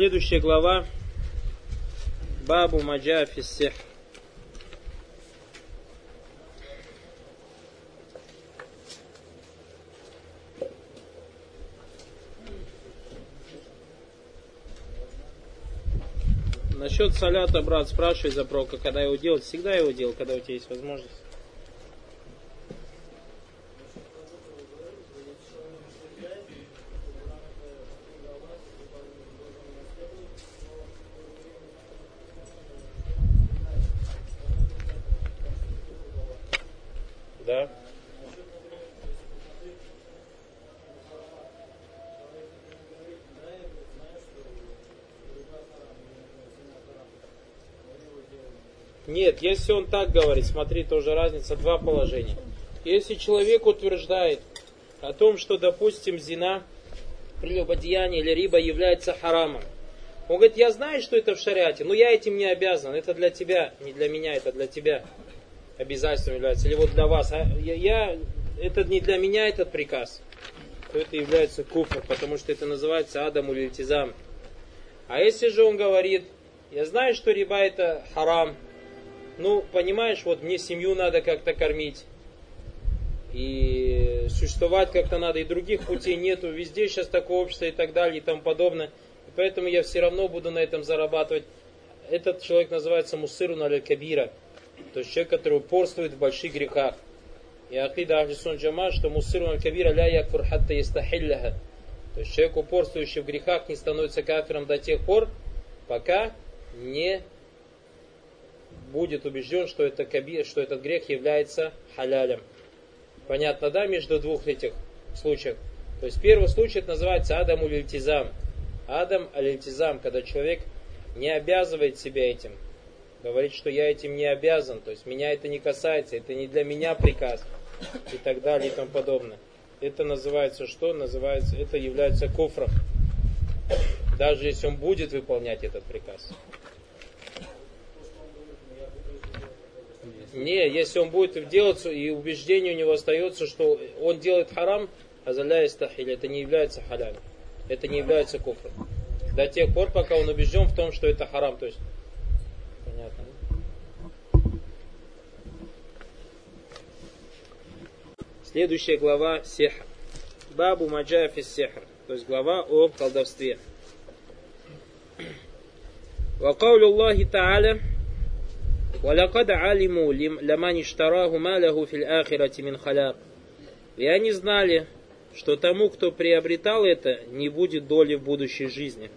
Следующая глава Бабу Маджафи Сих. Насчет салята, брат, спрашивай за прока, когда его делать. Всегда его делал, когда у тебя есть возможность. Да. Если он так говорит, смотри, тоже разница, два положения. Если человек утверждает о том, что, допустим, зина, прелюбодеяние или риба является харамом, он говорит, я знаю, что это в шариате, но я этим не обязан, это для тебя, не для меня, это для тебя обязательством является, или вот для вас. А я, я, это не для меня этот приказ, то это является куфр, потому что это называется адам или тизам. А если же он говорит, я знаю, что риба это харам, ну, понимаешь, вот мне семью надо как-то кормить, и существовать как-то надо, и других путей нету, везде сейчас такое общество и так далее, и тому подобное, и поэтому я все равно буду на этом зарабатывать. Этот человек называется мусырун кабира, то есть человек, который упорствует в больших грехах. И акида Ахлисун Джама, что мусырун кабира ля якфур хатта ястахилляха. То есть человек, упорствующий в грехах, не становится кафиром до тех пор, пока не будет убежден, что, это кабир, что этот грех является халялем. Понятно, да, между двух этих случаев? То есть первый случай это называется Адам улильтизам. Адам алильтизам, когда человек не обязывает себя этим. Говорит, что я этим не обязан, то есть меня это не касается, это не для меня приказ и так далее и тому подобное. Это называется что? Называется, это является куфром. Даже если он будет выполнять этот приказ. Не, если он будет делать, и убеждение у него остается, что он делает харам, азаля истахиль, это не является халялем. Это не является куфром. До тех пор, пока он убежден в том, что это харам. То есть, понятно. Следующая глава Сехр. Бабу Маджафи Сехр. То есть глава о колдовстве. وقول الله تعالى ولقد علموا لمن اشتراه ما له في الآخرة من خلاق И они знали, что тому, кто приобретал это, не будет доли в будущей жизни.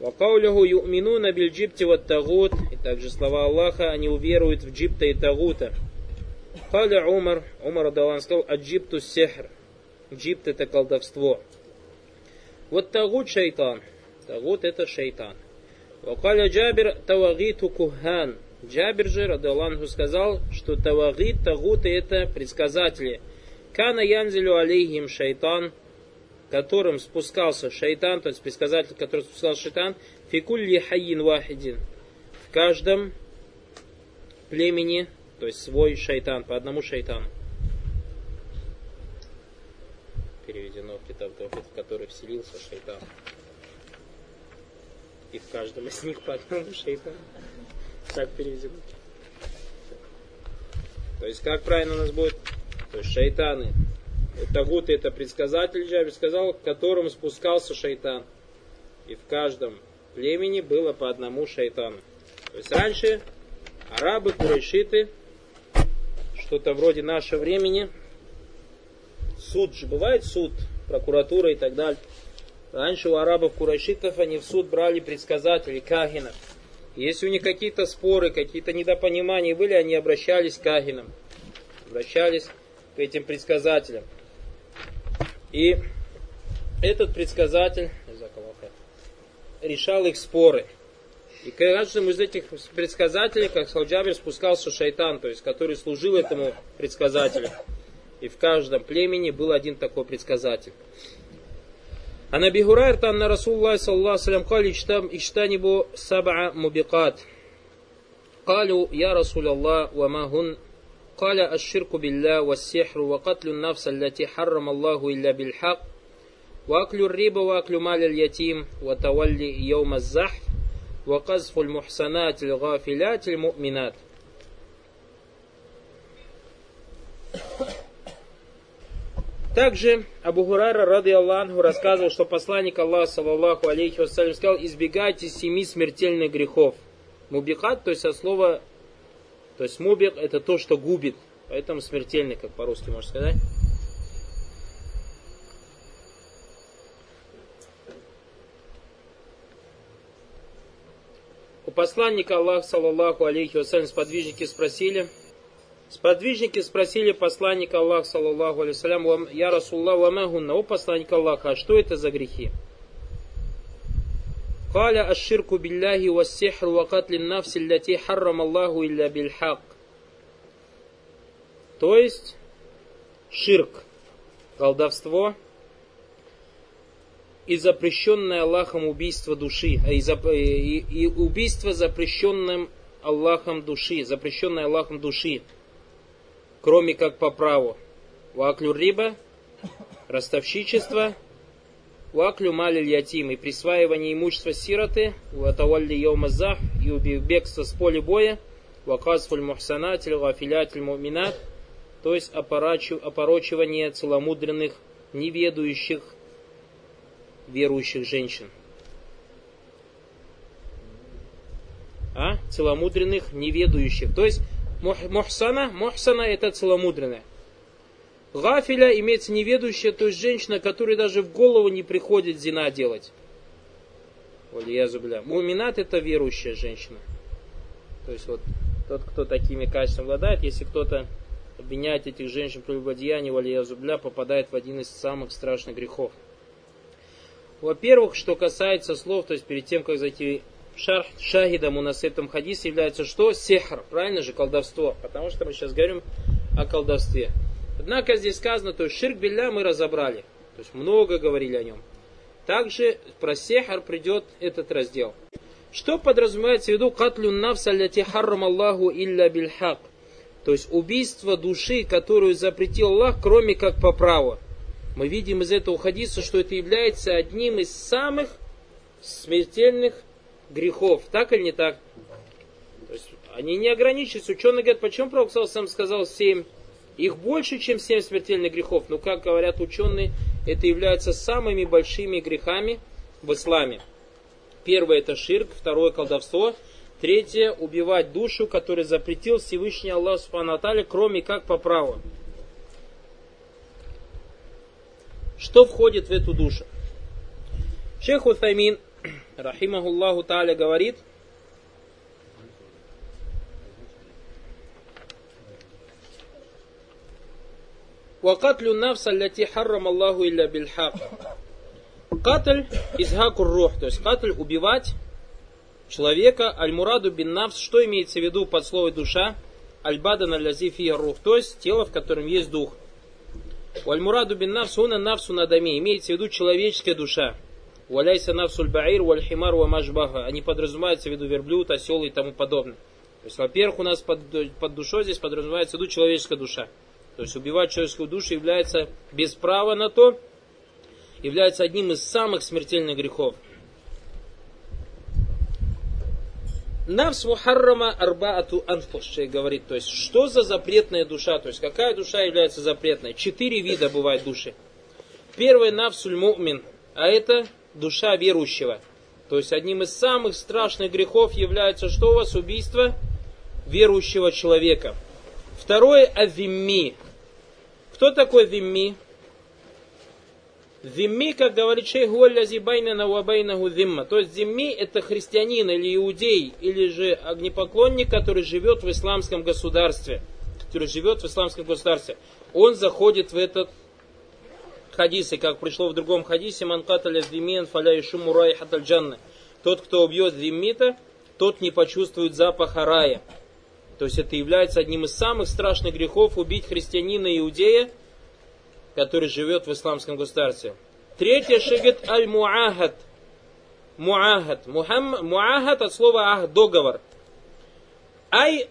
Вакауляху ю'минуна биль джибти ват тагут. И также слова Аллаха, они уверуют в джибта и тагута. Халя Умар, Умар Адалан сказал, аджипту сехр. Джибт это колдовство. Вот тагут шайтан. Тагут это шайтан. Вакаля Джабир тавагиту кухан. Джабир же, Радаланху, сказал, что тавагит, тагуты это предсказатели. Кана янзелю алейхим шайтан, которым спускался шайтан, то есть предсказатель, который спускался шайтан, фикулли хайин вахидин. В каждом племени, то есть свой шайтан, по одному шайтану. Переведено в китаб в который вселился шайтан. И в каждом из них по одному шайтану. Так переведено. То есть, как правильно у нас будет? То есть, шайтаны. Тагуты это предсказатель, Джабир сказал, к которому спускался шайтан. И в каждом племени было по одному шайтану. То есть, раньше арабы, курайшиты, что-то вроде нашего времени, суд же бывает суд, прокуратура и так далее. Раньше у арабов курайшитов они в суд брали предсказателей, кагинов. Если у них какие-то споры, какие-то недопонимания были, они обращались к кагинам, обращались к этим предсказателям. И этот предсказатель решал их споры. И к каждому из этих предсказателей, как сказал Джабир, спускался шайтан, то есть который служил этому предсказателю. И в каждом племени был один такой предсказатель. عن أبي هريرة أن رسول الله صلى الله عليه وسلم قال اجتنبوا سبع مبقات قالوا يا رسول الله وما هن؟ قال الشرك بالله والسحر وقتل النفس التي حرم الله إلا بالحق وأكل الربا وأكل مال اليتيم وتولي يوم الزحف وقذف المحسنات الغافلات المؤمنات. Также Абу Хурайра, рады Аллаху, рассказывал, что посланник Аллаха, саллаллаху алейхи вассалям, сказал, избегайте семи смертельных грехов. Мубихат, то есть от слова, то есть мубих, это то, что губит, поэтому смертельный, как по-русски можно сказать. У посланника Аллаха, саллаллаху алейхи вассалям, сподвижники спросили, Сподвижники спросили посланника Аллаха, саллаллаху алейсалям, «Я Расулла ламагунна, о посланник Аллаха, а что это за грехи?» Каля аширку билляхи ва сихру нафси лляти харрам Аллаху илля бильхак. То есть, ширк, колдовство и запрещенное Аллахом убийство души, а и, и, и убийство запрещенным Аллахом души, запрещенное Аллахом души кроме как по праву. Ваклю риба, ростовщичество, ваклю малиль ятим и присваивание имущества сироты, ватавалли йомазах и бегство с поля боя, ваказфуль мухсанатель, гафилятель муминат, то есть опорочивание целомудренных, неведущих, верующих женщин. А? Целомудренных, неведущих. То есть Мухсана, мухсана это целомудренная. Гафиля имеется неведущая, то есть женщина, которой даже в голову не приходит зина делать. Муминат это верующая женщина. То есть вот тот, кто такими качествами обладает, если кто-то обвиняет этих женщин в прелюбодеянии, валиязубля, попадает в один из самых страшных грехов. Во-первых, что касается слов, то есть перед тем, как зайти шарх шахидом у нас в этом хадисе является что? Сехр, правильно же, колдовство. Потому что мы сейчас говорим о колдовстве. Однако здесь сказано, то есть ширк билля мы разобрали. То есть много говорили о нем. Также про сехар придет этот раздел. Что подразумевается в виду катлю навса ляти харрам Аллаху илля бильхак? То есть убийство души, которую запретил Аллах, кроме как по праву. Мы видим из этого хадиса, что это является одним из самых смертельных грехов. Так или не так? То есть они не ограничиваются. Ученые говорят, почему Пророк сам сказал семь? Их больше, чем семь смертельных грехов. Но, как говорят ученые, это является самыми большими грехами в исламе. Первое это ширк, второе колдовство, третье убивать душу, который запретил Всевышний Аллах Субхану кроме как по праву. Что входит в эту душу? Шейх Утаймин рахимахуллаху та'аля говорит, وقتل النفس التي حرم الله إلا بالحق Катль изхакур рух, то есть катль убивать человека, аль-мураду бин навс, что имеется в виду под словом душа, аль-бадан аль-лазифи рух, то есть тело, в котором есть дух. Аль-мураду бин навс, уна навсу надами, имеется в виду человеческая душа. Валяйся навсуль баир, вальхимар, вамашбаха. Они подразумеваются в виду верблюд, осел и тому подобное. То есть, во-первых, у нас под, под душой здесь подразумевается в человеческая душа. То есть убивать человеческую душу является без права на то, является одним из самых смертельных грехов. Навс мухаррама арбаату анфус, говорит, то есть что за запретная душа, то есть какая душа является запретной. Четыре вида бывает души. Первый навсуль мумин, а это душа верующего. То есть одним из самых страшных грехов является что у вас? Убийство верующего человека. Второе – авимми. Кто такой вимми? Зимми, как говорит шейх Гуаллязи байна вабайнаху зимма. То есть зимми это христианин или иудей, или же огнепоклонник, который живет в исламском государстве. Который живет в исламском государстве. Он заходит в этот хадисе, как пришло в другом хадисе, манкаталя зимин фаля шуму рай. Тот, кто убьет зиммита, тот не почувствует запаха рая. То есть это является одним из самых страшных грехов убить христианина иудея, который живет в исламском государстве. Третье шигет аль-муахад. Муахад. Муахад от слова ах, договор. Ай,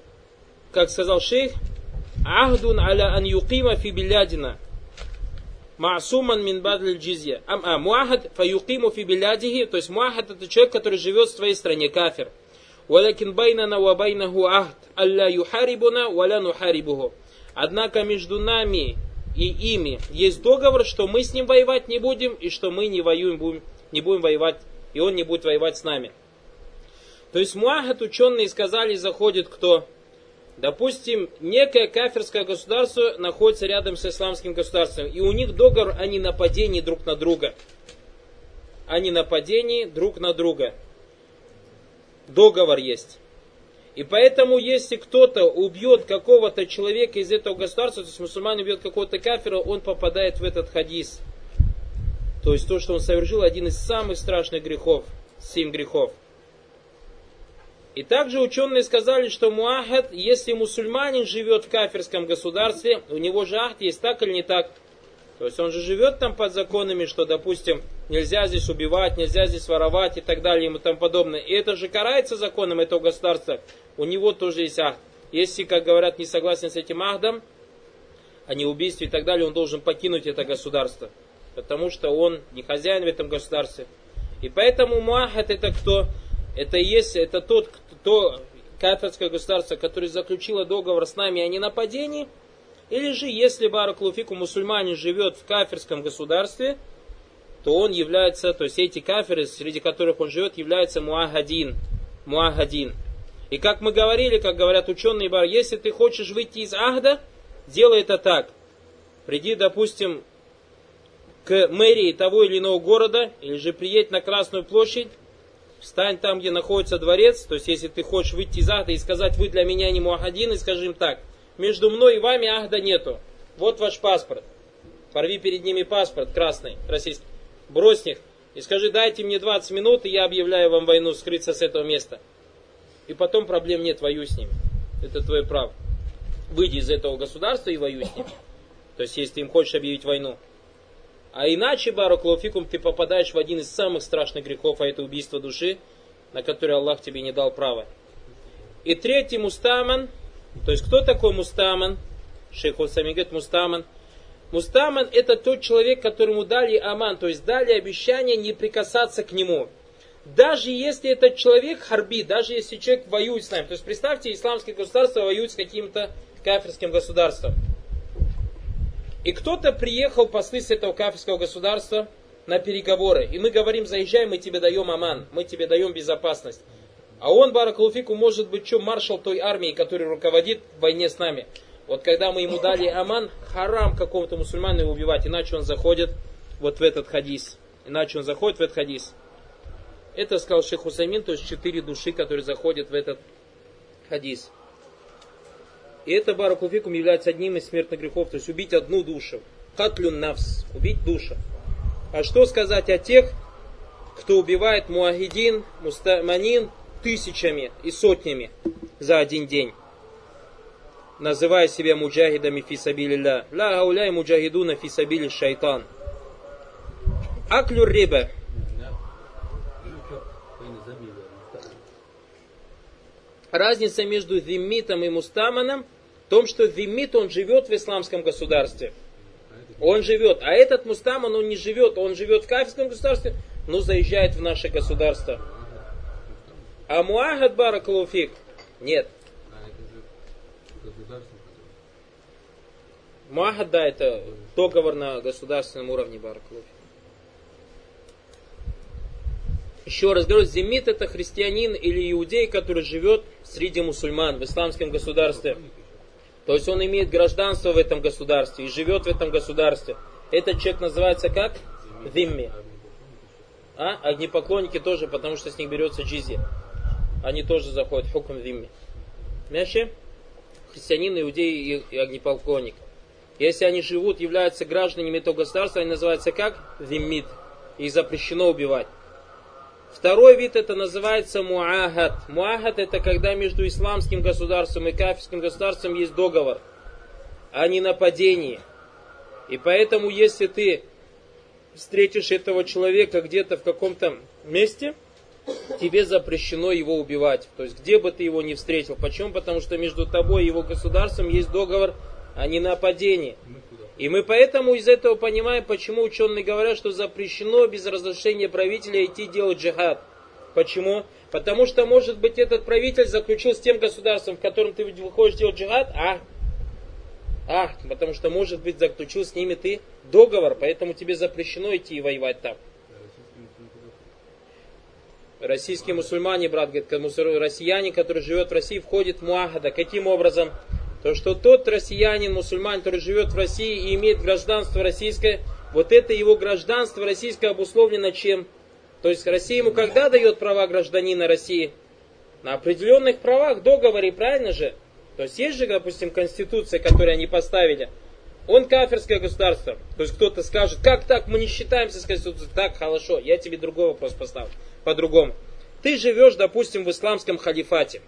как сказал шейх, ахдун аля ан юкима фи билядина Маасуман мин бадль джизья. А, муахад фаюкиму фи билядихи, то есть муахад это человек, который живет в своей стране, кафир. Валякин байнана ва байнаху ахд, алля юхарибуна, валя нухарибуху. Однако между нами и ими есть договор, что мы с ним воевать не будем, и что мы не воюем, будем, не будем воевать, и он не будет воевать с нами. То есть муахат ученые сказали, заходит кто? Допустим, некое кафирское государство находится рядом с исламским государством, и у них договор о ненападении друг на друга. О ненападении друг на друга. Договор есть. И поэтому, если кто-то убьет какого-то человека из этого государства, то есть мусульман убьет какого-то кафира, он попадает в этот хадис. То есть то, что он совершил, один из самых страшных грехов, семь грехов – и также ученые сказали, что муахад, если мусульманин живет в кафирском государстве, у него же ахт есть так или не так. То есть он же живет там под законами, что, допустим, нельзя здесь убивать, нельзя здесь воровать и так далее и тому подобное. И это же карается законом этого государства. У него тоже есть ахт. Если, как говорят, не согласен с этим ахдом, о неубийстве и так далее, он должен покинуть это государство. Потому что он не хозяин в этом государстве. И поэтому муахад это кто? Это есть, это тот, то кафирское государство, которое заключило договор с нами о ненападении, или же, если Баракулуфику мусульманин живет в кафирском государстве, то он является, то есть эти кафиры, среди которых он живет, являются муахадин. Муахадин. И как мы говорили, как говорят ученые бар, если ты хочешь выйти из Ахда, делай это так. Приди, допустим, к мэрии того или иного города, или же приедь на Красную площадь, встань там, где находится дворец, то есть если ты хочешь выйти из Ахда и сказать, вы для меня не муахадин, и скажи им так, между мной и вами Ахда нету, вот ваш паспорт, порви перед ними паспорт красный, российский, брось их, и скажи, дайте мне 20 минут, и я объявляю вам войну, скрыться с этого места. И потом проблем нет, воюй с ними. Это твое право. Выйди из этого государства и воюй с ними. То есть, если ты им хочешь объявить войну. А иначе, Баракулуфикум, ты попадаешь в один из самых страшных грехов, а это убийство души, на который Аллах тебе не дал права. И третий мустаман, то есть кто такой мустаман? Шейх Усами говорит, мустаман. Мустаман это тот человек, которому дали аман, то есть дали обещание не прикасаться к нему. Даже если этот человек харби, даже если человек воюет с нами. То есть представьте, исламские государства воюют с каким-то кафирским государством. И кто-то приехал послы с этого кафирского государства на переговоры. И мы говорим, заезжай, мы тебе даем аман, мы тебе даем безопасность. А он, Баракулуфику, может быть, что маршал той армии, который руководит в войне с нами. Вот когда мы ему дали аман, харам какому-то мусульману убивать, иначе он заходит вот в этот хадис. Иначе он заходит в этот хадис. Это сказал Шейх Хусаймин, то есть четыре души, которые заходят в этот хадис. И это баракуфикум является одним из смертных грехов, то есть убить одну душу. Хатлюн навс, убить душу. А что сказать о тех, кто убивает муахидин, мустаманин тысячами и сотнями за один день, называя себя муджахидами фисабилилля. Ла гауляй муджахидуна фисабили шайтан. Аклюр риба. Разница между зиммитом и мустаманом том, что Вимит, он живет в исламском государстве. Он живет. А этот Мустаман, он не живет. Он живет в кафирском государстве, но заезжает в наше государство. А Муахад Баракалуфик нет. Муахад, да, это договор на государственном уровне Баракалуфик. Еще раз говорю, зимит это христианин или иудей, который живет среди мусульман в исламском государстве. То есть он имеет гражданство в этом государстве и живет в этом государстве. Этот человек называется как? Вимми. А? Огнепоклонники тоже, потому что с них берется джизи. Они тоже заходят в хукм вимми. Мяще? Христианин, иудей и огнепоклонник. Если они живут, являются гражданами этого государства, они называются как? Виммит. Их запрещено убивать. Второй вид это называется муахат. Муахат это когда между исламским государством и кафирским государством есть договор, а не нападение. И поэтому, если ты встретишь этого человека где-то в каком-то месте, тебе запрещено его убивать. То есть, где бы ты его не встретил. Почему? Потому что между тобой и его государством есть договор о ненападении. И мы поэтому из этого понимаем, почему ученые говорят, что запрещено без разрешения правителя идти делать джихад. Почему? Потому что, может быть, этот правитель заключил с тем государством, в котором ты выходишь делать джихад, а? А, потому что, может быть, заключил с ними ты договор, поэтому тебе запрещено идти и воевать там. Российские мусульмане, брат, говорит, россияне, который живет в России, входит в Муахада. Каким образом? То, что тот россиянин, мусульман, который живет в России и имеет гражданство российское, вот это его гражданство российское обусловлено чем? То есть Россия ему когда дает права гражданина России? На определенных правах, договоре, правильно же? То есть есть же, допустим, конституция, которую они поставили. Он кафирское государство. То есть кто-то скажет, как так, мы не считаемся с конституцией. Так, хорошо, я тебе другой вопрос поставлю. По-другому. Ты живешь, допустим, в исламском халифате.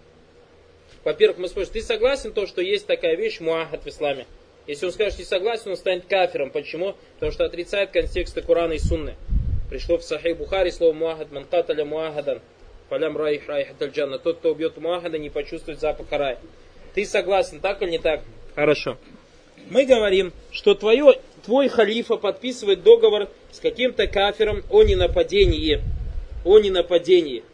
Во-первых, мы спросим, ты согласен то, что есть такая вещь, муахат в исламе? Если он скажет, не согласен, он станет кафиром. Почему? Потому что отрицает контексты Корана и Сунны. Пришло в Сахих Бухари слово муахад, манкаталя муахадан, фалям раих раих джанна. Тот, кто убьет муахада, не почувствует запах рая. Ты согласен, так или не так? Хорошо. Мы говорим, что твое, твой халифа подписывает договор с каким-то кафиром о ненападении. О ненападении.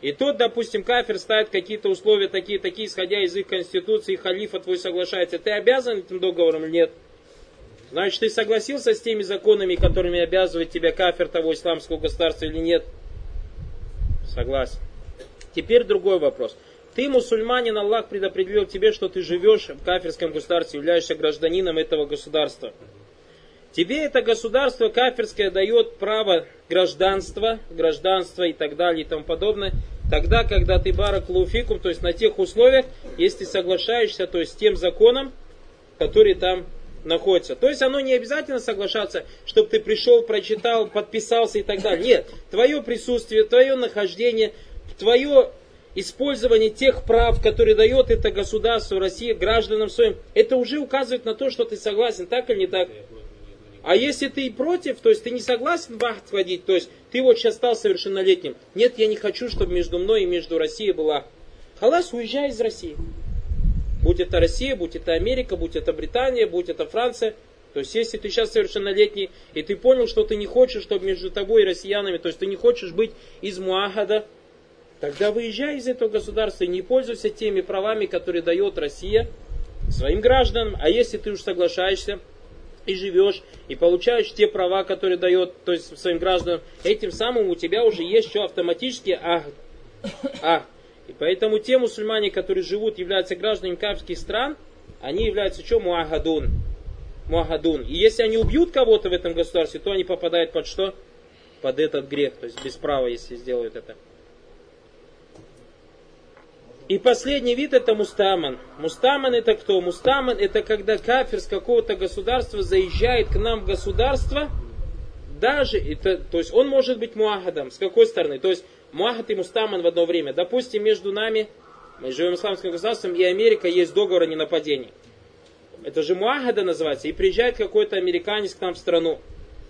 И тот, допустим, кафир ставит какие-то условия такие, такие, исходя из их конституции, халифа твой соглашается. Ты обязан этим договором или нет? Значит, ты согласился с теми законами, которыми обязывает тебя кафир того исламского государства или нет? Согласен. Теперь другой вопрос. Ты мусульманин, Аллах предопределил тебе, что ты живешь в кафирском государстве, являешься гражданином этого государства. Тебе это государство кафирское дает право гражданства, гражданства и так далее и тому подобное, тогда, когда ты барак луфикум, то есть на тех условиях, если соглашаешься, то есть с тем законом, который там находится. То есть оно не обязательно соглашаться, чтобы ты пришел, прочитал, подписался и так далее. Нет, твое присутствие, твое нахождение, твое использование тех прав, которые дает это государство России гражданам своим, это уже указывает на то, что ты согласен, так или не так? А если ты против, то есть ты не согласен в акт входить, то есть ты вот сейчас стал совершеннолетним. Нет, я не хочу, чтобы между мной и между Россией была. Халас, уезжай из России. Будь это Россия, будь это Америка, будь это Британия, будь это Франция. То есть, если ты сейчас совершеннолетний, и ты понял, что ты не хочешь, чтобы между тобой и россиянами, то есть ты не хочешь быть из Муахада, тогда выезжай из этого государства и не пользуйся теми правами, которые дает Россия своим гражданам. А если ты уж соглашаешься и живешь, и получаешь те права, которые дает то есть, своим гражданам, этим самым у тебя уже есть что автоматически а, а и поэтому те мусульмане, которые живут, являются гражданами кафирских стран, они являются что? Муагадун. Муагадун. И если они убьют кого-то в этом государстве, то они попадают под что? Под этот грех. То есть без права, если сделают это. И последний вид это мустаман. Мустаман это кто? Мустаман это когда кафир с какого-то государства заезжает к нам в государство, даже, это, то есть он может быть муахадом. С какой стороны? То есть Муахат и Мустаман в одно время. Допустим, между нами, мы живем в исламском государстве, и Америка есть договор о ненападении. Это же Муахада называется. И приезжает какой-то американец к нам в страну.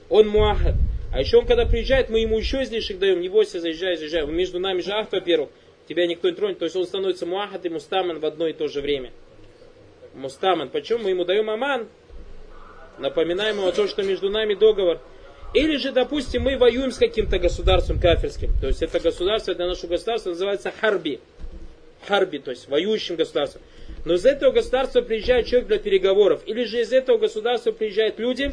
Он Муахад. А еще он, когда приезжает, мы ему еще излишек даем. Не бойся, заезжай, заезжай. Между нами же ахт, во-первых. Тебя никто не тронет. То есть он становится Муахад и Мустаман в одно и то же время. Мустаман. Почему? Мы ему даем Аман. Напоминаем ему о том, что между нами договор. Или же, допустим, мы воюем с каким-то государством кафирским. То есть это государство для нашего государства называется Харби. Харби, то есть воюющим государством. Но из этого государства приезжает человек для переговоров. Или же из этого государства приезжают люди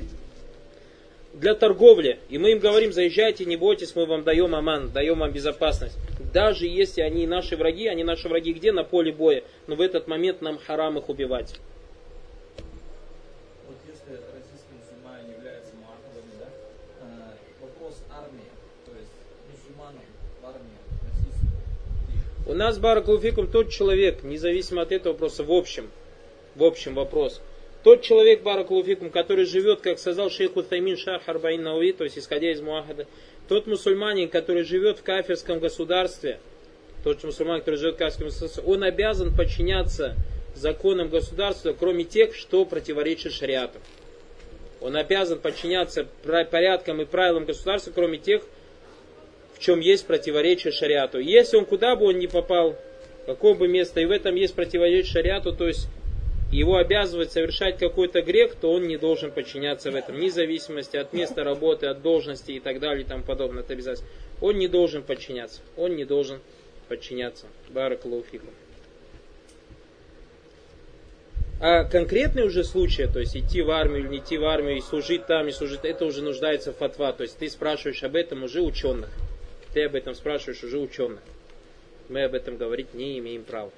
для торговли. И мы им говорим, заезжайте, не бойтесь, мы вам даем аман, даем вам безопасность. Даже если они наши враги, они наши враги где? На поле боя. Но в этот момент нам харам их убивать. У нас, Баракулуфикум, тот человек, независимо от этого вопроса, в общем, в общем вопрос, тот человек, Баракулуфикум, который живет, как сказал шейх Утаймин Шах Арбаин Науи, то есть исходя из Муахада, тот мусульманин, который живет в кафирском государстве, тот мусульманин, который живет в кафирском государстве, он обязан подчиняться законам государства, кроме тех, что противоречит шариату. Он обязан подчиняться порядкам и правилам государства, кроме тех, в чем есть противоречие шариату. Если он куда бы он ни попал, какое бы место, и в этом есть противоречие шариату, то есть его обязывает совершать какой-то грех, то он не должен подчиняться в этом, вне зависимости от места работы, от должности и так далее и тому подобное. Это обязательно. Он не должен подчиняться. Он не должен подчиняться. Баракалуфикум. А конкретные уже случаи, то есть идти в армию или не идти в армию, и служить там, и служить, это уже нуждается в фатва. То есть ты спрашиваешь об этом уже ученых. Ты об этом спрашиваешь уже ученых. Мы об этом говорить не имеем права.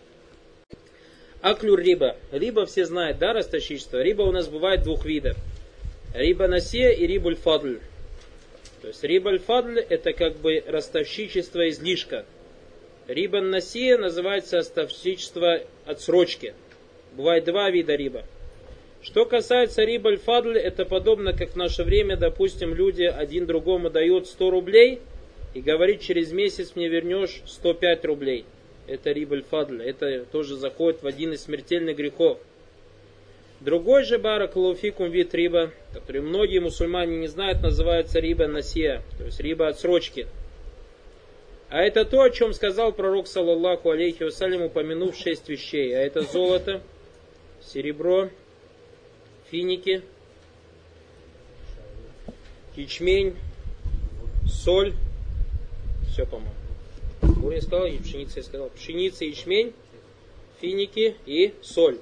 Аклю риба. Риба все знают, да, расточительство? Риба у нас бывает двух видов. Риба насия и рибуль фадль. То есть рибаль фадль это как бы ростовщичество излишка. Риба насия называется ростовщичество отсрочки. Бывает два вида риба. Что касается рибаль фадль, это подобно, как в наше время, допустим, люди один другому дают 100 рублей и говорит, через месяц мне вернешь 105 рублей это рибаль фадль, это тоже заходит в один из смертельных грехов. Другой же барак лауфикум вид риба, который многие мусульмане не знают, называется риба насия, то есть риба отсрочки. А это то, о чем сказал пророк, саллаллаху алейхи вассалям, упомянув шесть вещей. А это золото, серебро, финики, ячмень, соль, все, по-моему. Буря я сказал, и пшеница я сказал. Пшеница, ячмень, финики и соль.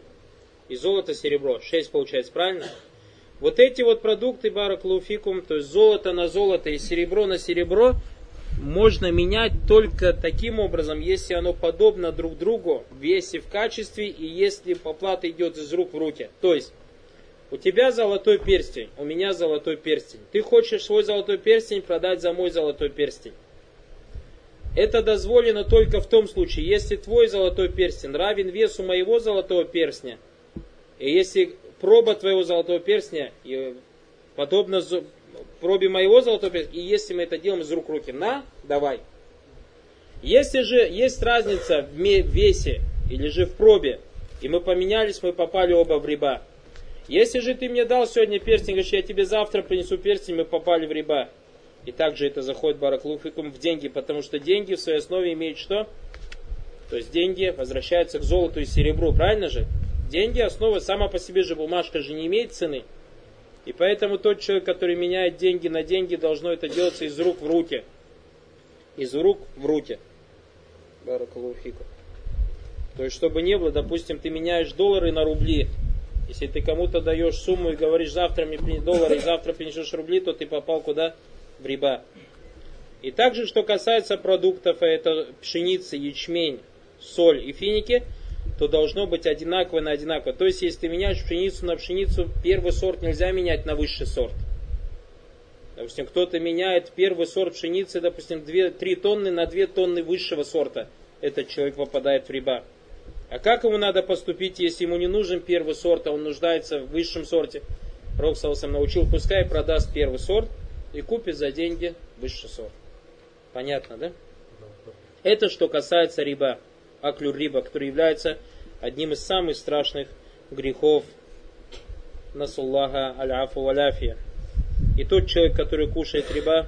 И золото, серебро. Шесть получается, правильно? Вот эти вот продукты бараклауфикум, то есть золото на золото и серебро на серебро, можно менять только таким образом, если оно подобно друг другу в весе, в качестве и если оплата идет из рук в руки. То есть, у тебя золотой перстень, у меня золотой перстень. Ты хочешь свой золотой перстень продать за мой золотой перстень. Это дозволено только в том случае, если твой золотой перстень равен весу моего золотого перстня, и если проба твоего золотого перстня подобна пробе моего золотого перстня, и если мы это делаем из рук руки, на, давай. Если же есть разница в весе или же в пробе, и мы поменялись, мы попали оба в риба. Если же ты мне дал сегодня перстень, говоришь, я тебе завтра принесу перстень, мы попали в риба. И также это заходит бараклуфикум в деньги, потому что деньги в своей основе имеют что? То есть деньги возвращаются к золоту и серебру, правильно же? Деньги основа, сама по себе же бумажка же не имеет цены. И поэтому тот человек, который меняет деньги на деньги, должно это делаться из рук в руки. Из рук в руки. Баракалуфику. То есть, чтобы не было, допустим, ты меняешь доллары на рубли. Если ты кому-то даешь сумму и говоришь, завтра мне принес доллары и завтра принесешь рубли, то ты попал куда? В риба. И также, что касается продуктов, это пшеница, ячмень, соль и финики, то должно быть одинаково на одинаково. То есть, если ты меняешь пшеницу на пшеницу, первый сорт нельзя менять на высший сорт. Допустим, кто-то меняет первый сорт пшеницы, допустим, 2, 3 тонны на 2 тонны высшего сорта. Этот человек попадает в риба. А как ему надо поступить, если ему не нужен первый сорт, а он нуждается в высшем сорте? Роксалсам научил, пускай продаст первый сорт, и купит за деньги высший сорт. Понятно, да? Это что касается риба, аклюр риба, который является одним из самых страшных грехов насуллаха аляфу валяфия. И тот человек, который кушает риба,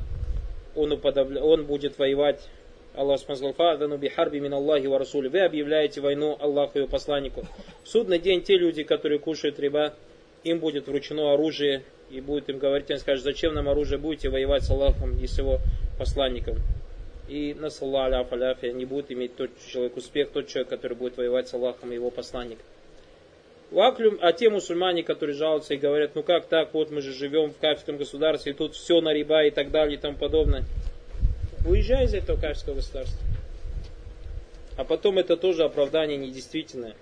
он, уподобля... он будет воевать Аллах сказал, «Фа'дану бихарби мин Аллахи ва Расули». Вы объявляете войну Аллаху и его посланнику. В судный день те люди, которые кушают риба, им будет вручено оружие и будет им говорить, они скажут, зачем нам оружие, будете воевать с Аллахом и с его посланником. И на саллаху аляфия не будет иметь тот человек успех, тот человек, который будет воевать с Аллахом и его посланником. Ваклюм, а те мусульмане, которые жалуются и говорят, ну как так, вот мы же живем в кафирском государстве, и тут все на риба и так далее и тому подобное. Уезжай из этого кафирского государства. А потом это тоже оправдание недействительное.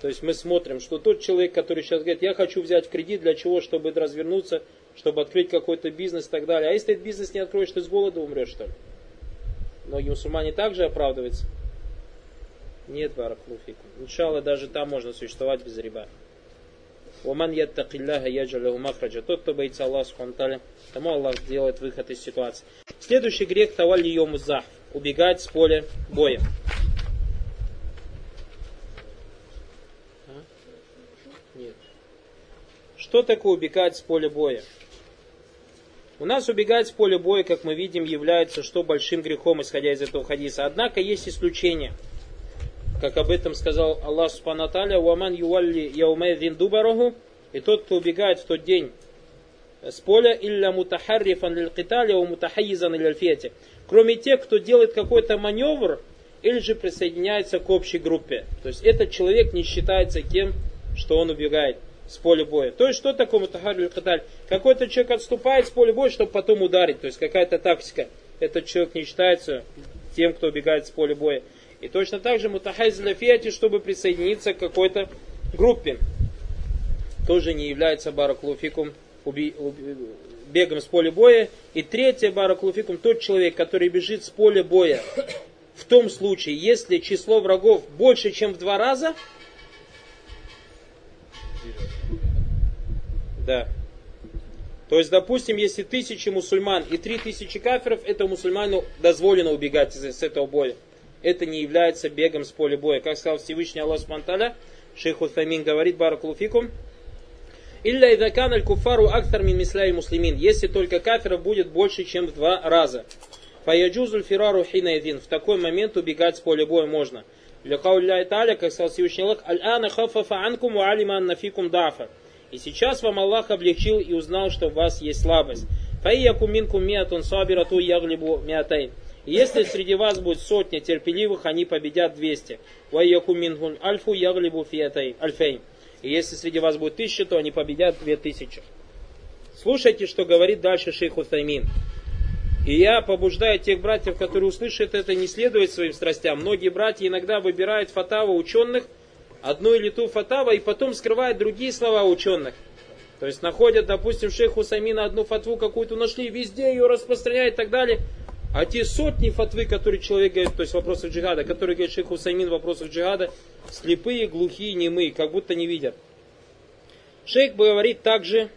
То есть мы смотрим, что тот человек, который сейчас говорит, я хочу взять кредит для чего, чтобы развернуться, чтобы открыть какой-то бизнес и так далее. А если этот бизнес не откроешь, ты с голода умрешь, что ли? Многие мусульмане также оправдываются. Нет, баракулуфикум. Иншалла, даже там можно существовать без риба. Уман яттакилляха яджалаху махраджа. Тот, кто боится Аллаха, субхану тому Аллах делает выход из ситуации. Следующий грех тавалли йому Убегать с поля боя. Что такое убегать с поля боя? У нас убегать с поля боя, как мы видим, является что большим грехом, исходя из этого хадиса. Однако есть исключение. как об этом сказал Аллах Субхану Аталя, «Уаман ювалли яумэдин дубараху» и тот, кто убегает в тот день с поля, «Илля мутахаррифан лил китали, у мутахайизан лил Кроме тех, кто делает какой-то маневр, или же присоединяется к общей группе. То есть этот человек не считается тем, что он убегает с поля боя. То есть что такое мутахарриф киталь? Какой-то человек отступает с поля боя, чтобы потом ударить. То есть какая-то тактика. Этот человек не считается тем, кто убегает с поля боя. И точно так же мутахайз фиати, чтобы присоединиться к какой-то группе, тоже не является бараклуфикум бегом с поля боя. И третье бараклуфикум, тот человек, который бежит с поля боя, в том случае, если число врагов больше, чем в два раза, да. То есть, допустим, если тысячи мусульман и три тысячи кафиров, это мусульману дозволено убегать из, с этого боя это не является бегом с поля боя. Как сказал Всевышний Аллах Субтитры, шейх Утамин говорит, баракулуфикум, Илля идакан аль куфару актар мин мисляй муслимин. Если только кафиров будет больше, чем в два раза. Фаяджузуль фирару хинайдин. В такой момент убегать с поля боя можно. Ляхауля Италия, как сказал Всевышний Аллах, аль-ана хафафа анкум ва алима аннафикум дафа. И сейчас вам Аллах облегчил и узнал, что у вас есть слабость. Фаияку минкум миатун сабирату яглибу миатайн. Если среди вас будет сотня терпеливых, они победят 200. Вайяку мингун альфу яглибу альфейн. И если среди вас будет тысяча, то они победят две тысячи. Слушайте, что говорит дальше шейх Утаймин. И я побуждаю тех братьев, которые услышат это, не следовать своим страстям. Многие братья иногда выбирают фатаву ученых, одну или ту фатаву, и потом скрывают другие слова ученых. То есть находят, допустим, шейх Хусамина одну фатву какую-то нашли, везде ее распространяют и так далее. А те сотни фатвы, которые человек говорит, то есть в вопросах джихада, которые говорит шейх Хусаймин в вопросах джихада, слепые, глухие, немые, как будто не видят. Шейх говорит также,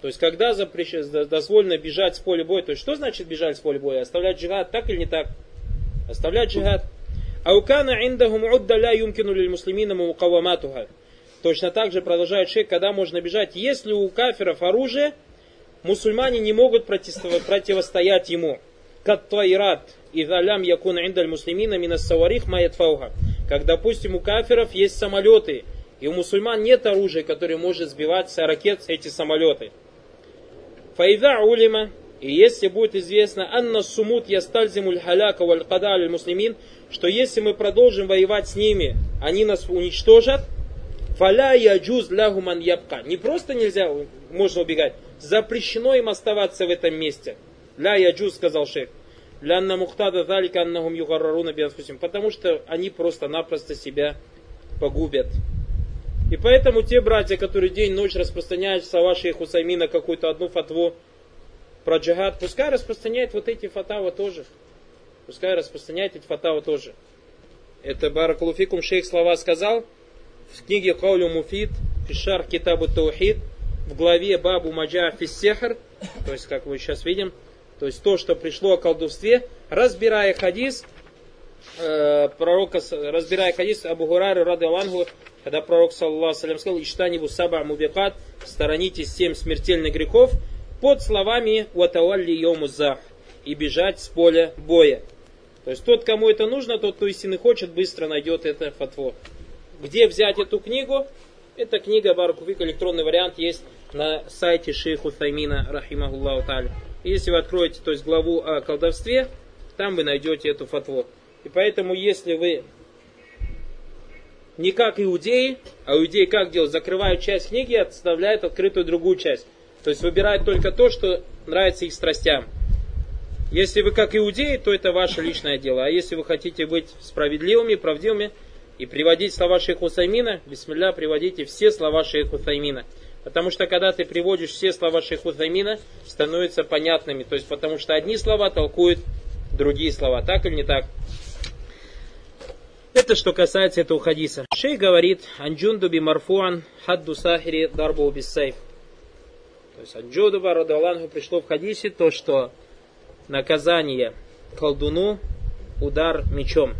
то есть когда запрещ... дозволено бежать с поля боя, то есть что значит бежать с поля боя? Оставлять джихад, так или не так? Оставлять джихад. Аукана индахум удда ля юмкину лиль муслимина мукаваматуха. Точно так же продолжает шейх, когда можно бежать, если у кафиров оружие, мусульмане не могут противостоять ему. Каттайрат, идалям якун индаль муслимина минас саварих маятфауха. Как, допустим, у кафиров есть самолеты, и у мусульман нет оружия, которое может сбивать с ракет эти самолеты. Файда улима, и если будет известно, анна сумут ястальзимуль халяка валь аль муслимин, что если мы продолжим воевать с ними, они нас уничтожат, фаля яджуз лягуман ябка. Не просто нельзя, можно убегать, запрещено им оставаться в этом месте – Ля яджуз, сказал шейх. Лянна мухтада залика аннахум югарраруна бианфусим. Потому что они просто-напросто себя погубят. И поэтому те братья, которые день-ночь распространяют слова шейха Хусаймина какую-то одну фатву про джихад, пускай распространяет вот эти фатавы тоже. Пускай распространяет эти фатавы тоже. Это Баракулуфикум шейх слова сказал в книге Каулю Муфид, Фишар Китабу Таухид, в главе Бабу Маджа Фиссехр, то есть, как мы сейчас видим, то есть то, что пришло о колдовстве, разбирая хадис, э, пророка, разбирая хадис Абу Гурайры рады Аллаху, когда пророк, саллаху салям, сказал, «Иштанибу саба мубикат, сторонитесь семь смертельных грехов», под словами «Ватавалли йомузах» и бежать с поля боя. То есть тот, кому это нужно, тот, кто истины хочет, быстро найдет это фатво. Где взять эту книгу? Эта книга Баракуфик, электронный вариант, есть на сайте шейху Таймина, рахимахуллаху та'аля. Если вы откроете то есть, главу о колдовстве, там вы найдете эту фатву. И поэтому, если вы не как иудеи, а иудеи как делают? Закрывают часть книги и оставляют открытую другую часть. То есть выбирают только то, что нравится их страстям. Если вы как иудеи, то это ваше личное дело. А если вы хотите быть справедливыми, правдивыми и приводить слова шейха Усаймина, бисмилля, приводите все слова шейха Усаймина. Потому что когда ты приводишь все слова шейху Займина, становятся понятными. То есть потому что одни слова толкуют другие слова. Так или не так? Это что касается этого хадиса. Шей говорит, анджундуби марфуан хадду сахири дарбу бисайф. То есть от Джудуба Радалангу пришло в хадисе то, что наказание колдуну удар мечом.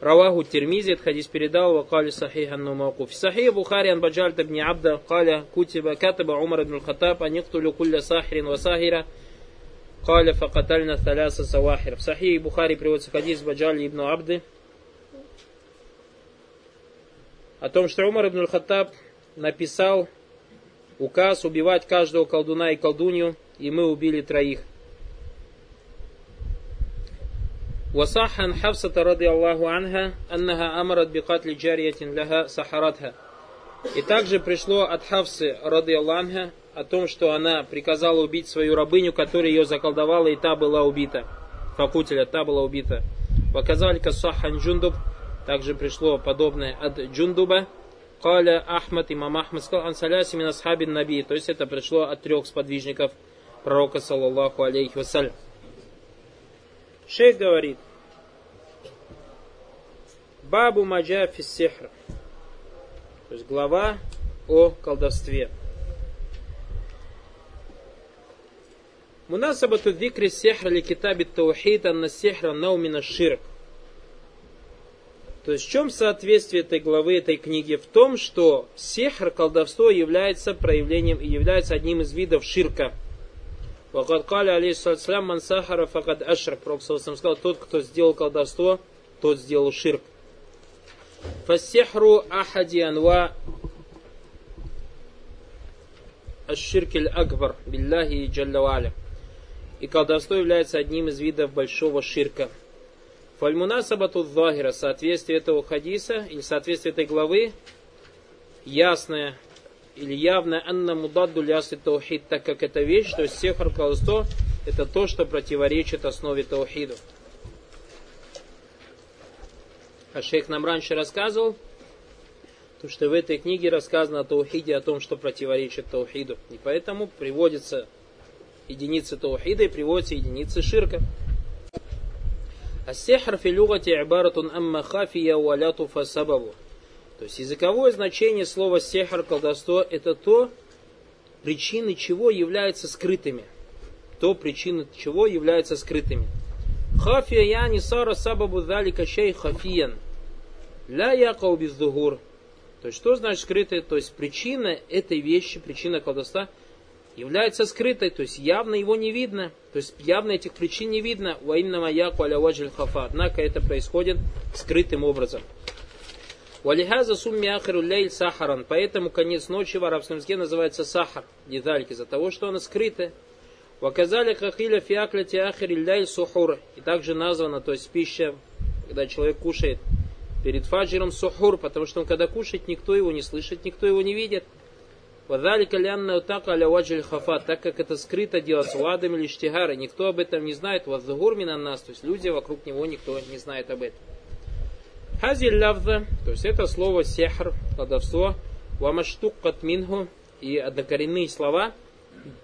Раваху Тирмизи, этот хадис передал, вакали сахихан нумаку. В сахи Бухари ан баджальта бни абда, каля кутиба катаба умар ибн хатаб, аниктулю кулля сахирин ва сахира, قال فقتلنا ثلاثة سواحر. В Сахихе Бухари приводится хадис Баджали ибн Абды о том, что Умар ибн Хаттаб написал указ убивать каждого колдуна и колдунью, и мы убили троих. وصح عن حفصة رضي الله عنها أنها أمرت بقتل جارية لها سحرتها. И также пришло от Хавсы, ради Аллаха, о том, что она приказала убить свою рабыню, которая ее заколдовала, и та была убита. فقتلت, была убита. وكذلك صح عن جندب, также пришло подобное от Джундуба. قال أحمد, имам Ахмад сказал, عن ثلاثة من أصحاب النبي. То есть это пришло от трех сподвижников пророка, صلى الله عليه وسلم. Шейх говорит, باب ما جاء في السحر. То есть глава о колдовстве. Мунасабату дикри сихра ли китаби таухид анна сихра наумина ширк. То есть в чем соответствие этой главы, этой книги? В том, что сихр, колдовство, является проявлением и является одним из видов ширка. Вакад каля алейхиссалам ман сахара факад ашрак. Пророк сказал, тот, кто сделал колдовство, тот сделал ширк. Фассихру ахади анва аширкиль акбар биллахи джалла ва'аля. И колдовство является одним из видов большого ширка. Фальмуна сабату захира, соответствие этого хадиса или соответствие этой главы, ясное или явное анна мудадду лясы таухид, так как это вещь, что сехар колдовство это то, что противоречит основе таухиду. А шейх нам раньше рассказывал, то, что в этой книге рассказано о таухиде, о том, что противоречит таухиду. И поэтому приводится единицы таухида и приводятся единицы ширка. Ассехр фи люгати ибаратун амма хафия валяту фасабаву. То есть языковое значение слова сехр, колдовство, это то, причины чего являются скрытыми. То, причины чего являются скрытыми. Хафия яни сара сабабу залика шей хафиян. Ля якау бездугур. То есть, что значит скрытое? То есть, причина этой вещи, причина колдовства – является скрытой, то есть явно его не видно, то есть явно этих причин не видно. Ваиннама яку аля. Однако это происходит скрытым образом. Валихаза сумми ахиру лейль сахаран. Поэтому конец ночи в арабском языке называется сахар. Дедальки, из-за того, что она скрытая. Ваказали хахиля фиакляти ахири лейль сухур. И также названа, то есть пища, когда человек кушает перед фаджиром сухур, потому что он когда кушает, никто его не слышит, никто его не видит. Вадалика лянна утака аля ваджиль хафа, так как это скрыто делается ладами или штигара, никто об этом не знает, ваздагур на нас, то есть люди вокруг него никто не знает об этом. Хазиль лавза, то есть это слово сехр, колдовство, вамаштуккат минху, и однокоренные слова,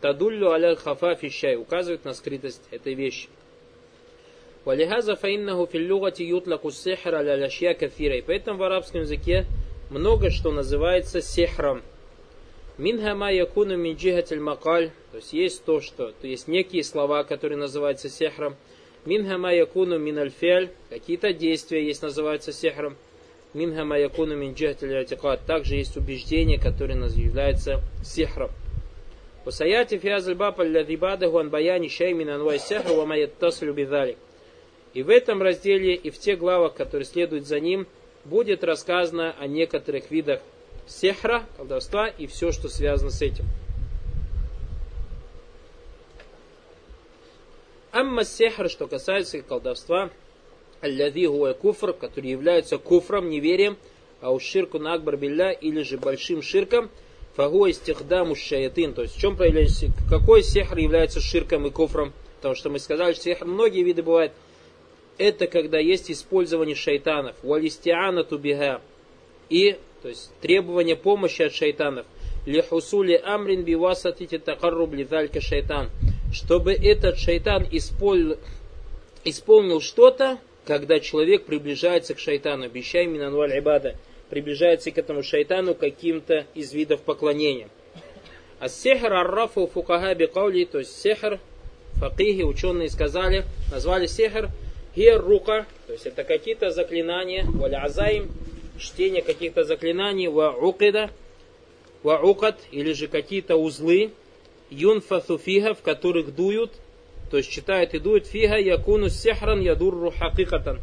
тадуллю аля хафа фищай, указывают на скрытость этой вещи. Валихаза фаиннаху филлюгати ютлаку сехр аля ляшья кафира. И поэтому в арабском языке много что называется сехром. Минхама якуну минджихатель макаль, то есть есть то, что, то есть некие слова, которые называются сехром. Минхама якуну минальфель, какие-то действия есть, называются сехром. Минхама якуну минджихатель атикат, также есть убеждения, которые являются сехром. Усаяти фиазль бапаль ладибада гуан баяни шаймин анвай сехру ва майяттаслю бидалик. И в этом разделе, и в тех главах, которые следуют за ним, будет рассказано о некоторых видах сехра, колдовства и все, что связано с этим. Амма сехр, что касается колдовства, аллади гуа куфр, который является куфром, неверием, а у ширку на акбар билля, или же большим ширком, фагуа истихдаму шаятин. То есть в чем проявляется, какой сехр является ширком и куфром? Потому что мы сказали, что сехр многие виды бывают. Это когда есть использование шайтанов. Валистиана тубига. И то есть требование помощи от шайтанов. Лихусули амрин бивасатити такарруб лидалька шайтан. Чтобы этот шайтан исполнил, исполнил что-то, когда человек приближается к шайтану. Бещай минанваль ибада. Приближается к этому шайтану каким-то из видов поклонения. А сехр аррафу фукаха бикаули, то есть сехр, факихи, ученые сказали, назвали сехр хир рука, то есть это какие-то заклинания, валя азаим, чтение каких-то заклинаний, ва укида, ва укат, или же какие-то узлы, юнфа суфиха, в которых дуют, то есть читает и дует, фига якуну сехран ядурру хакикатан.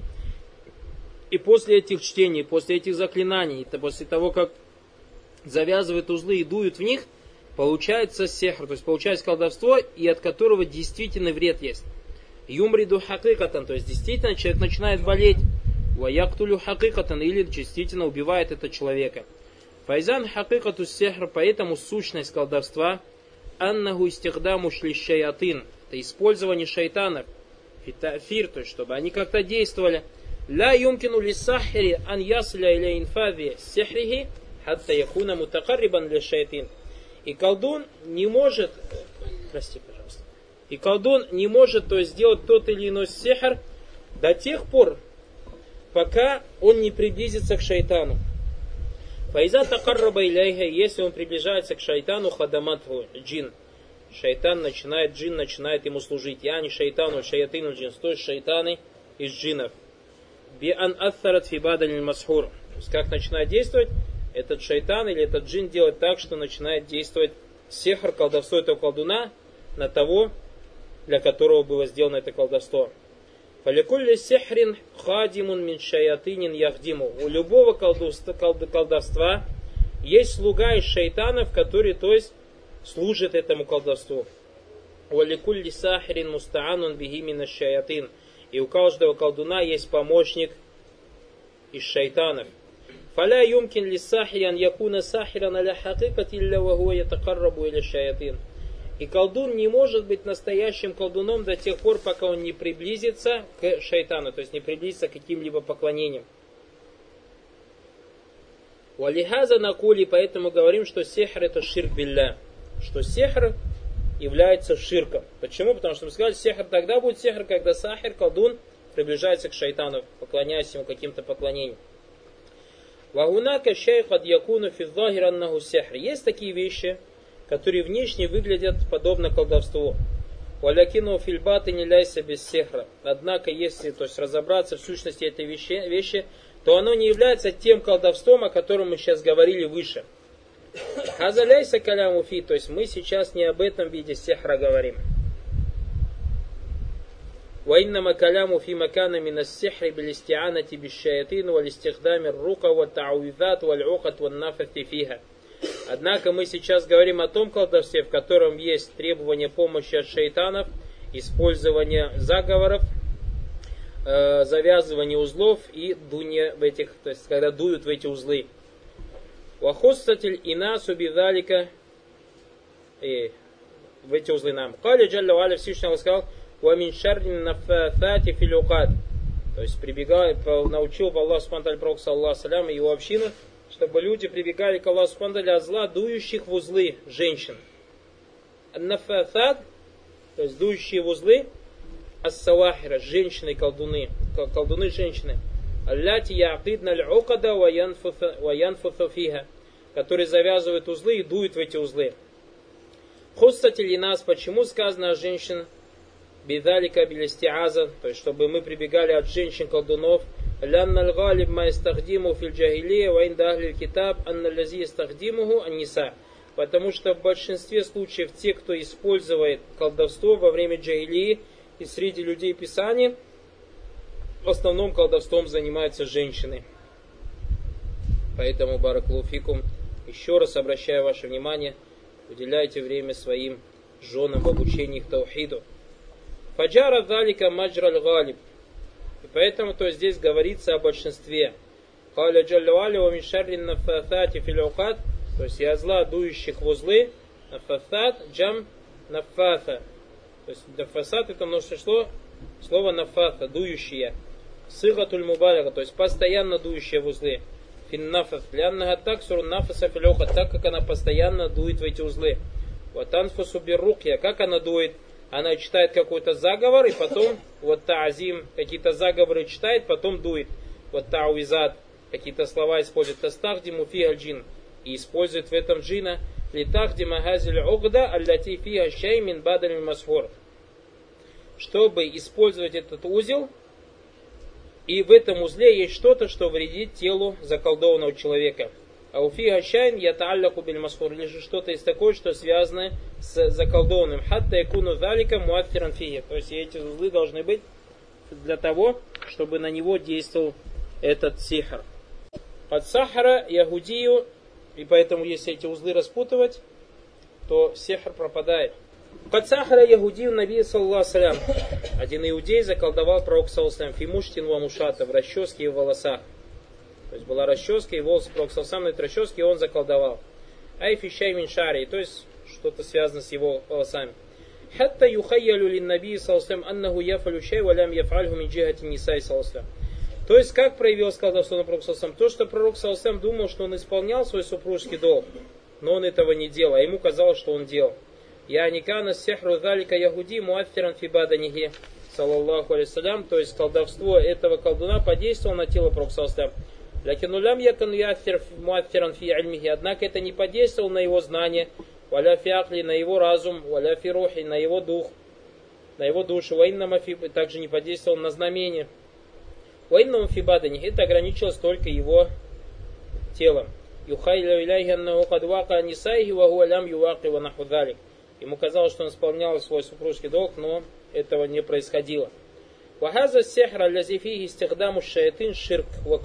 И после этих чтений, после этих заклинаний, после того, как завязывают узлы и дуют в них, получается сехр, то есть получается колдовство, и от которого действительно вред есть. Юмриду хакикатан, то есть действительно человек начинает болеть. Ваяктулю хакикатан, или действительно убивает это человека. Файзан хакикату сехр, поэтому сущность колдовства, аннаху истихдаму шлищаятын, это использование шайтанов, фитафир, то есть чтобы они как-то действовали. Ла юмкину ли сахири ан ясля или инфави сехрихи, хатта якуна мутакаррибан ли шайтин. И колдун не может, прости, пожалуйста, и колдун не может то есть, сделать тот или иной сехр до тех пор, пока он не приблизится к шайтану. Файза такарраба иляйха, если он приближается к шайтану, хадаматху джин. Шайтан начинает, джин начинает ему служить. Я не шайтану, шаятину джин, то есть шайтаны из джинов. Би ан аттарат фибадаль масхур. Как начинает действовать? Этот шайтан или этот джин делает так, что начинает действовать сехар, колдовство этого колдуна на того, для которого было сделано это колдовство. Фаликулли сехрин хадимун мин шаятынин яхдиму. У любого колдовства, колдовства есть слуга из шайтанов, который, то есть, служит этому колдовству. Валикулли сахрин мустаанун бихимина шаятин. И у каждого колдуна есть помощник из шайтанов. Фаля юмкин ли сахирян якуна сахиран аля хакикат илля вахуа ятакаррабу или шаятин. И колдун не может быть настоящим колдуном до тех пор, пока он не приблизится к шайтану, то есть не приблизится к каким-либо поклонениям. Валихаза на кули, поэтому говорим, что сехр это ширк билля. Что сехр является ширком. Почему? Потому что мы сказали, сехр тогда будет сехр, когда сахир, колдун, приближается к шайтану, поклоняясь ему каким-то поклонением. Вагунака шейх ад якуну физзахир аннаху сехр. Есть такие вещи, которые внешне выглядят подобно колдовству. Валякину фильбаты не ляйся без сехра. Однако, если то есть, разобраться в сущности этой вещи, вещи, то оно не является тем колдовством, о котором мы сейчас говорили выше. Хазаляйся калямуфи, то есть мы сейчас не об этом виде сехра говорим. وإنما كلام في مكان من السحر بالاستعانة بالشياطين والاستخدام الرقى والتعويذات والعقد والنفث فيها. Однако мы сейчас говорим о том колдовстве, в котором есть требование помощи от шайтанов, использование заговоров, э, завязывание узлов и дуния в этих, то есть когда дуют в эти узлы. Вахостатель инасу бидалика и в эти узлы нам. Кали Джалла Валя Всевышний сказал, Уамин шаррин нафафати филюкат. То есть прибегал, научил Аллах Субтитры Пророк и его общину, чтобы люди прибегали к Аллаху Субтитры от зла, дующих в узлы женщин. Нафафат, то есть дующие в узлы, ас-савахира, женщины-колдуны, колдуны женщины. Аллати яакидна аль-укада ва янфуфа фиха, которые завязывают узлы и дуют в эти узлы. Хустати нас, почему сказано о женщинах, бидалика билистиаза, то есть чтобы мы прибегали от женщин-колдунов, لأن الغالب ما يستخدمه في الجاهلية وعند أهل الكتاب أن الذي يستخدمه النساء. Потому что в большинстве случаев те, кто использует колдовство во время джахилии и среди людей Писания, в основном колдовством занимаются женщины. Поэтому, Бараклуфикум, еще раз обращаю ваше внимание, уделяйте время своим женам в обучении их таухиду. Фаджара далика маджраль галиб. И поэтому то здесь говорится о большинстве. Каля джаллавали ва мишаррин филюкат. То есть я зла дующих в узлы. Нафаthат джам нафатha. То есть нафасат это множество шло слово нафата, дующие. Сыгатуль мубалага, то есть постоянно дующие в узлы. Финнафас. Ляннага таксуру нафаса филюха, так как она постоянно дует в эти узлы. Ватанфасу биррукья, как она дует? Она читает какой-то заговор, и потом вот таазим, какие-то заговоры читает, потом дует. Вот тауизат, какие-то слова использует. Тастахди муфи аль-джин. И использует в этом джина. لتخدم هذه العقدة التي فيها شيء من بدن المسحور. Чтобы использовать этот узел, и в этом узле есть что-то, что вредит телу заколдованного человека. أو فيها شيء يتعلق بالمسحور, или же что-то из такое, что связано с заколдованным. حتى يكون ذلك مؤثرا فيه. То есть эти узлы должны быть для того, чтобы на него действовал этот сихр. От сахара ягудию, и поэтому если эти узлы распутывать, то сихр пропадает. Под сахара ягудию Наби саллаху. Один иудей заколдовал пророк саллаху фимуштин ва мушата в расческе и в волосах. То есть была расческа и волосы пророк саллаху на этой расческе, и он заколдовал. Айфи шай миншари, то есть что-то связано с его волосами. حتى يخيل للنبي صلى الله عليه وسلم أنه يفعل شيء ولم يفعله من جهة النساء صلى الله عليه وسلم. То есть, как проявилось колдовство на пророк Салсам? То, что пророк Салсам думал, что он исполнял свой супружеский долг, но он этого не делал, а ему казалось, что он делал. Я никана сехру залика ягуди муаффиран фибаданихи, саллаллаху алейсалям, то есть колдовство этого колдуна подействовало на тело пророка Салсам. Лакинулям якан яффир муаффиран фи альмихи, однако это не подействовало на его знание, валя фиакли на его разум, валя фирухи на его дух, на его душу, ваиннама также не подействовал на знамение. Ваиннама фибадани, это ограничилось только его телом. Юхайлю иляхи аннаху кад вака нисайхи ва лям Ему казалось, что он исполнял свой супружеский долг, но этого не происходило. Вахаза сехра лязифихи стихдаму шаятин ширк ва.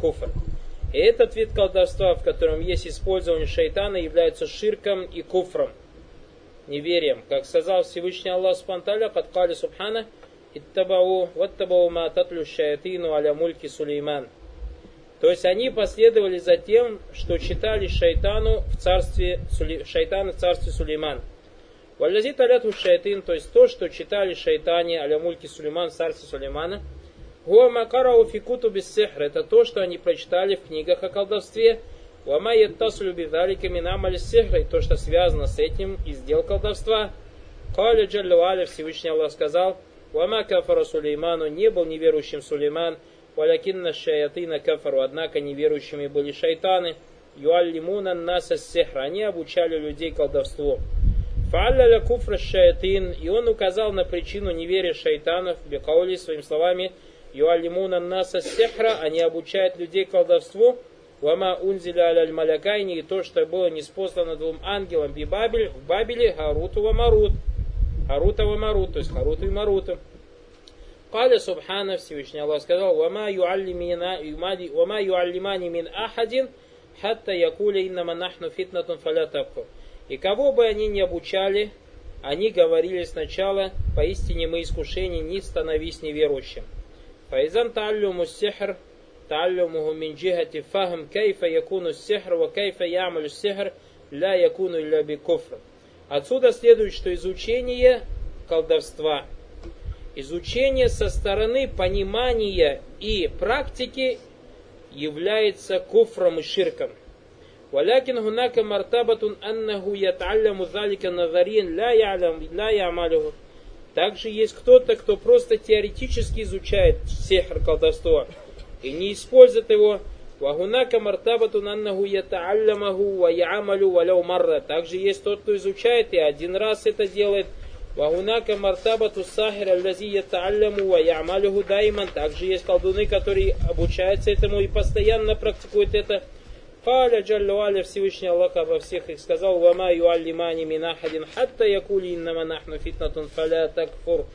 И этот вид колдовства, в котором есть использование шайтана, является ширком и куфром, неверием. Как сказал Всевышний Аллах Субтитры, под кали Субхана, «Иттабау ваттабау ма татлю шаятину аля мульки Сулейман». То есть они последовали за тем, что читали шайтану в царстве, шайтана в царстве Сулейман. Валлязи таляту шайтин, то есть то, что читали шайтане аля мульки Сулейман в царстве Сулеймана – Гуа макарау фикуту без. Это то, что они прочитали в книгах о колдовстве. Вама яттасулю бидалика минамали сехра. И то, что связано с этим из дел колдовства. Каля джаллю Всевышний Аллах сказал. Вама кафара Сулейману. Не был неверующим Сулейман. Валякинна шаятина кафару. Однако неверующими были шайтаны. Юаллимуна наса сехра. Они обучали людей колдовству. Фалля куфра шаятин. И он указал на причину неверия шайтанов. Бекаули своими словами. Юалимуна наса сехра, они обучают людей колдовству. Вама унзиля аляль малякайни, и то, что было неспослано двум ангелам Бибабель, в Бабеле, Харуту ва Марут. Харута ва Марут, то есть Харуту и Маруту. Каля Субхана, Всевышний Аллах сказал, «Вама юаллимани мин ахадин, хатта якуля иннама нахну фитнатун фаля И кого бы они ни обучали, они говорили сначала, поистине мы искушение, не становись неверующим. فإذا تعلم السحر تعلمه من جهة فهم كيف يكون السحر وكيف يعمل السحر لا يكون إلا بكفر. Отсюда следует, что изучение колдовства, изучение со стороны понимания и практики является куфром и ширком. ولكن هناك مرتبة أنه يتعلم ذلك نظريا لا يعلم لا يعمله также есть кто-то, кто просто теоретически изучает сехр колдовство и не использует его. Вагунака мартабату наннаху ятааллямаху ва яамалю валяу марра. Также есть тот, кто изучает и один раз это делает. Вагунака мартабату сахир аллази ятаалляму ва яамалюху дайман. Также есть колдуны, которые обучаются этому и постоянно практикуют это. Каля Джаллу Аля Всевышний Аллах обо всех их сказал, «Вама юаллимани минахадин хатта якули иннама нахну фитнатун фаля такфур».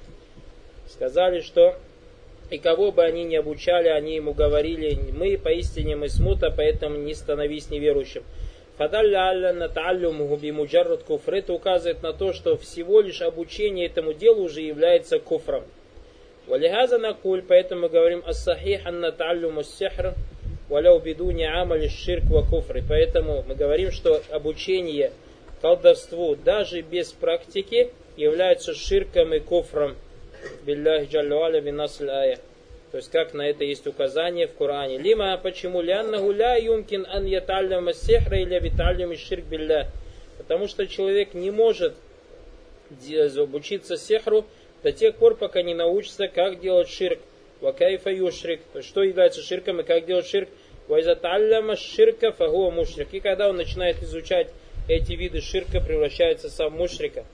Сказали, что и кого бы они ни обучали, они ему говорили, мы поистине мы смута, поэтому не становись неверующим. Фадалля алля на тааллюмуху бимуджаррат куфр. Это указывает на то, что всего лишь обучение этому делу уже является куфром. Валихаза накуль, поэтому мы говорим ас-сахих анна тааллюму сихр валяу бедуни амали ширк ва куфр. И поэтому мы говорим, что обучение колдовству даже без практики является ширком и куфром. Билляхи джаллу аля ая. То есть как на это есть указание в Коране. Лима, почему? Ляннаху ля юмкин ан яталляма сихра или виталлями ширк билля. Потому что человек не может обучиться сехру до тех пор, пока не научится, как делать ширк. Вакайфа юшрик. Что является ширком и как делать ширк? Вайзаталляма ширка фагуа мушрик. И когда он начинает изучать эти виды ширка, превращается сам мушрика.